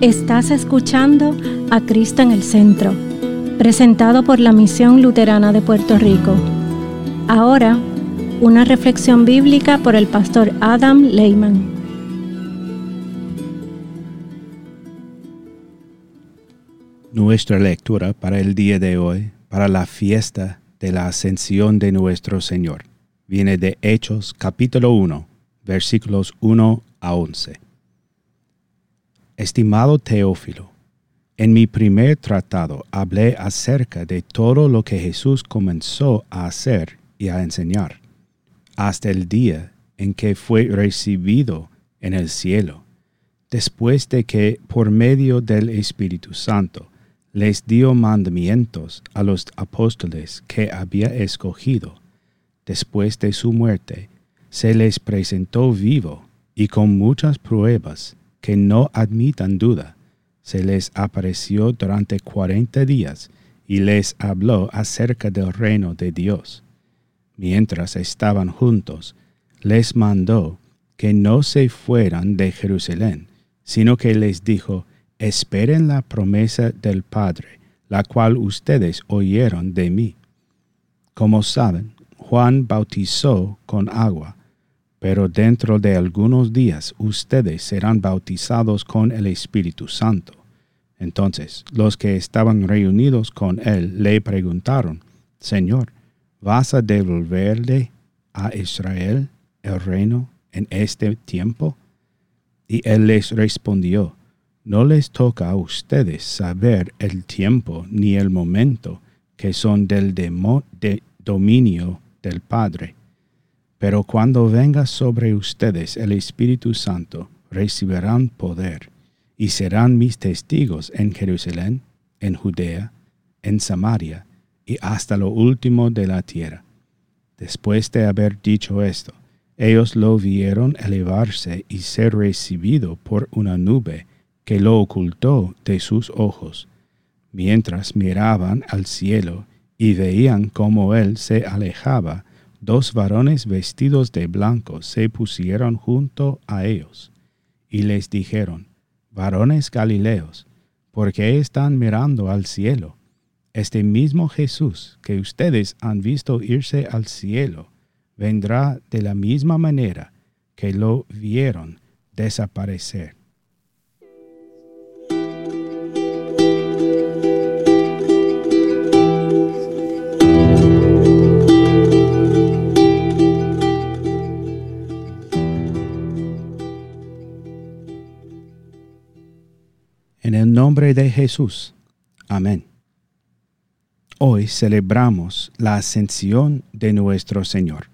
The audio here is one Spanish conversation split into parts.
Estás escuchando a Cristo en el Centro, presentado por la Misión Luterana de Puerto Rico. Ahora, una reflexión bíblica por el pastor Adam Lehman. Nuestra lectura para el día de hoy, para la fiesta de la ascensión de nuestro Señor, viene de Hechos capítulo 1, versículos 1 a 11. Estimado Teófilo, en mi primer tratado hablé acerca de todo lo que Jesús comenzó a hacer y a enseñar, hasta el día en que fue recibido en el cielo, después de que por medio del Espíritu Santo les dio mandamientos a los apóstoles que había escogido. Después de su muerte, se les presentó vivo y con muchas pruebas que no admitan duda, se les apareció durante cuarenta días y les habló acerca del reino de Dios. Mientras estaban juntos, les mandó que no se fueran de Jerusalén, sino que les dijo, esperen la promesa del Padre, la cual ustedes oyeron de mí. Como saben, Juan bautizó con agua, pero dentro de algunos días ustedes serán bautizados con el Espíritu Santo. Entonces los que estaban reunidos con él le preguntaron, Señor, ¿vas a devolverle a Israel el reino en este tiempo? Y él les respondió, No les toca a ustedes saber el tiempo ni el momento que son del dominio del Padre pero cuando venga sobre ustedes el Espíritu Santo, recibirán poder y serán mis testigos en Jerusalén, en Judea, en Samaria y hasta lo último de la tierra. Después de haber dicho esto, ellos lo vieron elevarse y ser recibido por una nube que lo ocultó de sus ojos, mientras miraban al cielo y veían cómo él se alejaba dos varones vestidos de blanco se pusieron junto a ellos y les dijeron, varones Galileos, ¿por qué están mirando al cielo? Este mismo Jesús que ustedes han visto irse al cielo, vendrá de la misma manera que lo vieron desaparecer. Nombre de Jesús. Amén. Hoy celebramos la ascensión de nuestro Señor,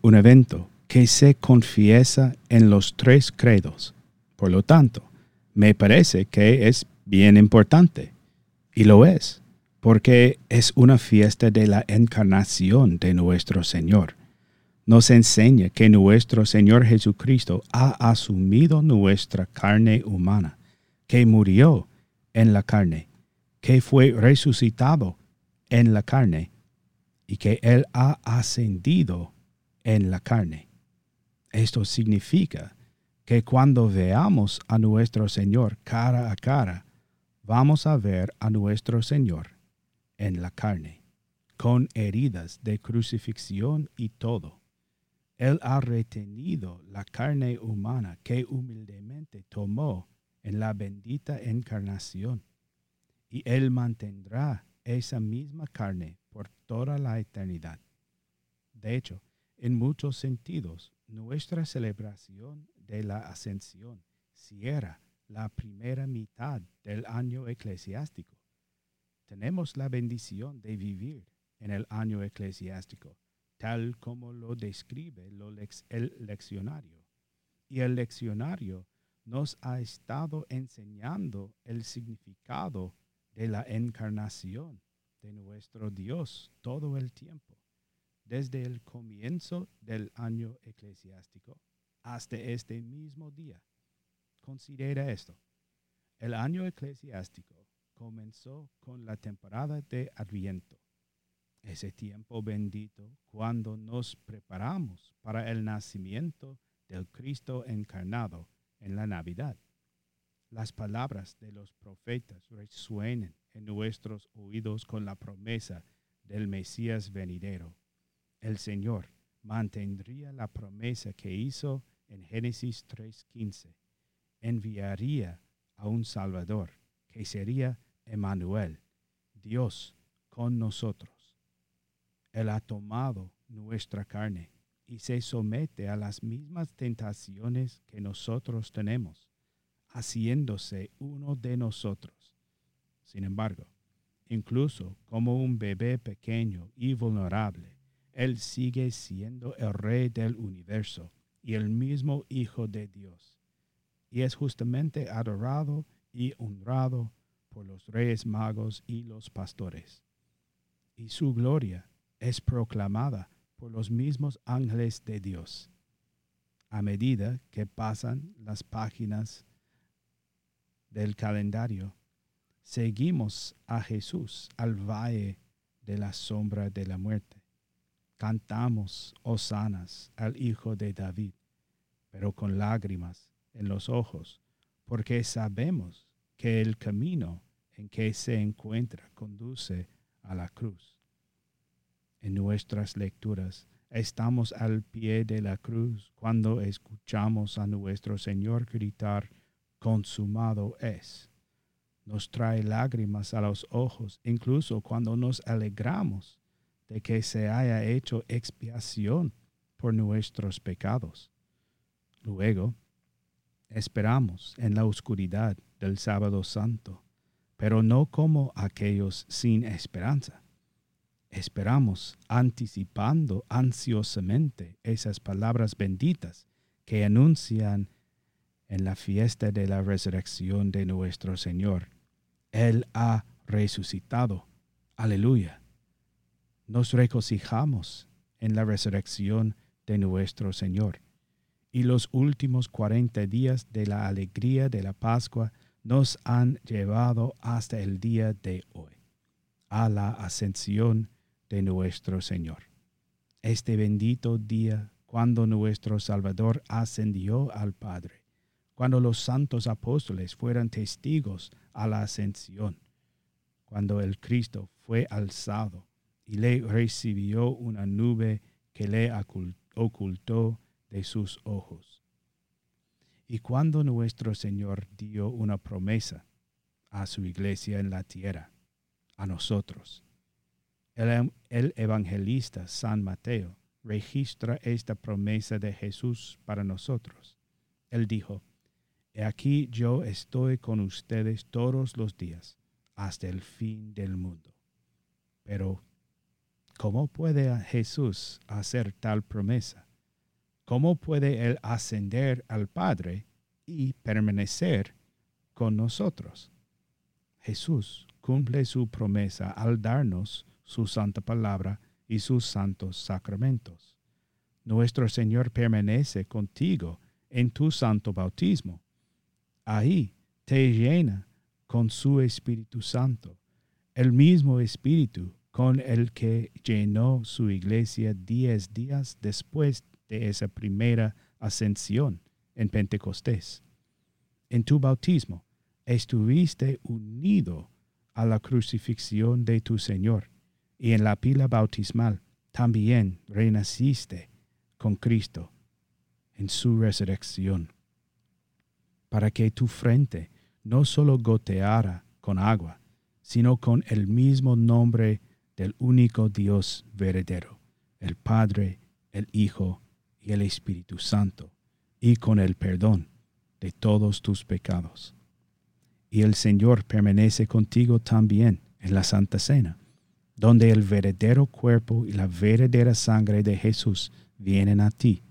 un evento que se confiesa en los tres credos. Por lo tanto, me parece que es bien importante, y lo es, porque es una fiesta de la encarnación de nuestro Señor. Nos enseña que nuestro Señor Jesucristo ha asumido nuestra carne humana que murió en la carne, que fue resucitado en la carne y que Él ha ascendido en la carne. Esto significa que cuando veamos a nuestro Señor cara a cara, vamos a ver a nuestro Señor en la carne, con heridas de crucifixión y todo. Él ha retenido la carne humana que humildemente tomó en la bendita encarnación, y Él mantendrá esa misma carne por toda la eternidad. De hecho, en muchos sentidos, nuestra celebración de la ascensión cierra la primera mitad del año eclesiástico. Tenemos la bendición de vivir en el año eclesiástico, tal como lo describe el leccionario. Y el leccionario nos ha estado enseñando el significado de la encarnación de nuestro Dios todo el tiempo, desde el comienzo del año eclesiástico hasta este mismo día. Considera esto. El año eclesiástico comenzó con la temporada de Adviento, ese tiempo bendito cuando nos preparamos para el nacimiento del Cristo encarnado en la Navidad. las palabras de los profetas resuenen en nuestros oídos con la promesa del Mesías venidero. El Señor mantendría la promesa que hizo en Génesis 3:15. Enviaría a un Salvador, que sería Emmanuel, Dios con nosotros. Él ha tomado nuestra carne y se somete a las mismas tentaciones que nosotros tenemos, haciéndose uno de nosotros. Sin embargo, incluso como un bebé pequeño y vulnerable, Él sigue siendo el rey del universo y el mismo Hijo de Dios. Y es justamente adorado y honrado por los reyes magos y los pastores. Y su gloria es proclamada por los mismos ángeles de Dios. A medida que pasan las páginas del calendario, seguimos a Jesús al valle de la sombra de la muerte. Cantamos hosanas al Hijo de David, pero con lágrimas en los ojos, porque sabemos que el camino en que se encuentra conduce a la cruz. En nuestras lecturas estamos al pie de la cruz cuando escuchamos a nuestro Señor gritar, consumado es. Nos trae lágrimas a los ojos, incluso cuando nos alegramos de que se haya hecho expiación por nuestros pecados. Luego, esperamos en la oscuridad del sábado santo, pero no como aquellos sin esperanza. Esperamos anticipando ansiosamente esas palabras benditas que anuncian en la fiesta de la resurrección de nuestro Señor. Él ha resucitado. Aleluya. Nos regocijamos en la resurrección de nuestro Señor y los últimos cuarenta días de la alegría de la Pascua nos han llevado hasta el día de hoy, a la ascensión de nuestro Señor. Este bendito día cuando nuestro Salvador ascendió al Padre, cuando los santos apóstoles fueron testigos a la ascensión, cuando el Cristo fue alzado y le recibió una nube que le ocultó de sus ojos. Y cuando nuestro Señor dio una promesa a su iglesia en la tierra, a nosotros, el, el evangelista San Mateo registra esta promesa de Jesús para nosotros. Él dijo, He aquí yo estoy con ustedes todos los días hasta el fin del mundo. Pero, ¿cómo puede Jesús hacer tal promesa? ¿cómo puede Él ascender al Padre y permanecer con nosotros? Jesús cumple su promesa al darnos su santa palabra y sus santos sacramentos. Nuestro Señor permanece contigo en tu santo bautismo. Ahí te llena con su Espíritu Santo, el mismo Espíritu con el que llenó su iglesia diez días después de esa primera ascensión en Pentecostés. En tu bautismo estuviste unido a la crucifixión de tu Señor y en la pila bautismal también renaciste con Cristo en su resurrección, para que tu frente no solo goteara con agua, sino con el mismo nombre del único Dios verdadero, el Padre, el Hijo y el Espíritu Santo, y con el perdón de todos tus pecados. Y el Señor permanece contigo también en la Santa Cena, donde el verdadero cuerpo y la verdadera sangre de Jesús vienen a ti.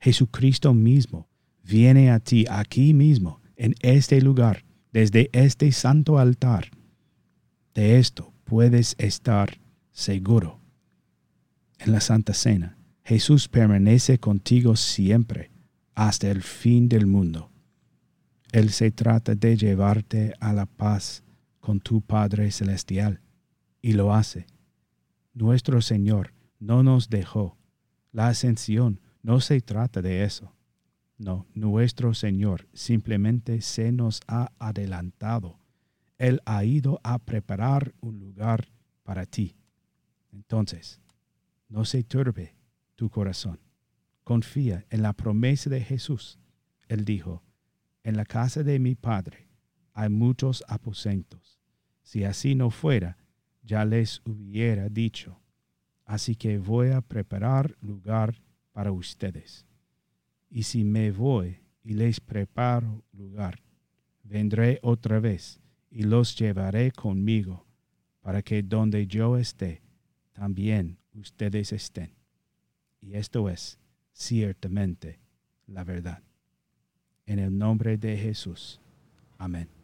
Jesucristo mismo viene a ti aquí mismo, en este lugar, desde este santo altar. De esto puedes estar seguro. En la Santa Cena, Jesús permanece contigo siempre, hasta el fin del mundo. Él se trata de llevarte a la paz con tu Padre Celestial, y lo hace. Nuestro Señor no nos dejó. La ascensión no se trata de eso. No, nuestro Señor simplemente se nos ha adelantado. Él ha ido a preparar un lugar para ti. Entonces, no se turbe tu corazón. Confía en la promesa de Jesús. Él dijo, en la casa de mi Padre hay muchos aposentos. Si así no fuera, ya les hubiera dicho. Así que voy a preparar lugar para ustedes. Y si me voy y les preparo lugar, vendré otra vez y los llevaré conmigo, para que donde yo esté, también ustedes estén. Y esto es ciertamente la verdad. En el nombre de Jesús. Amén.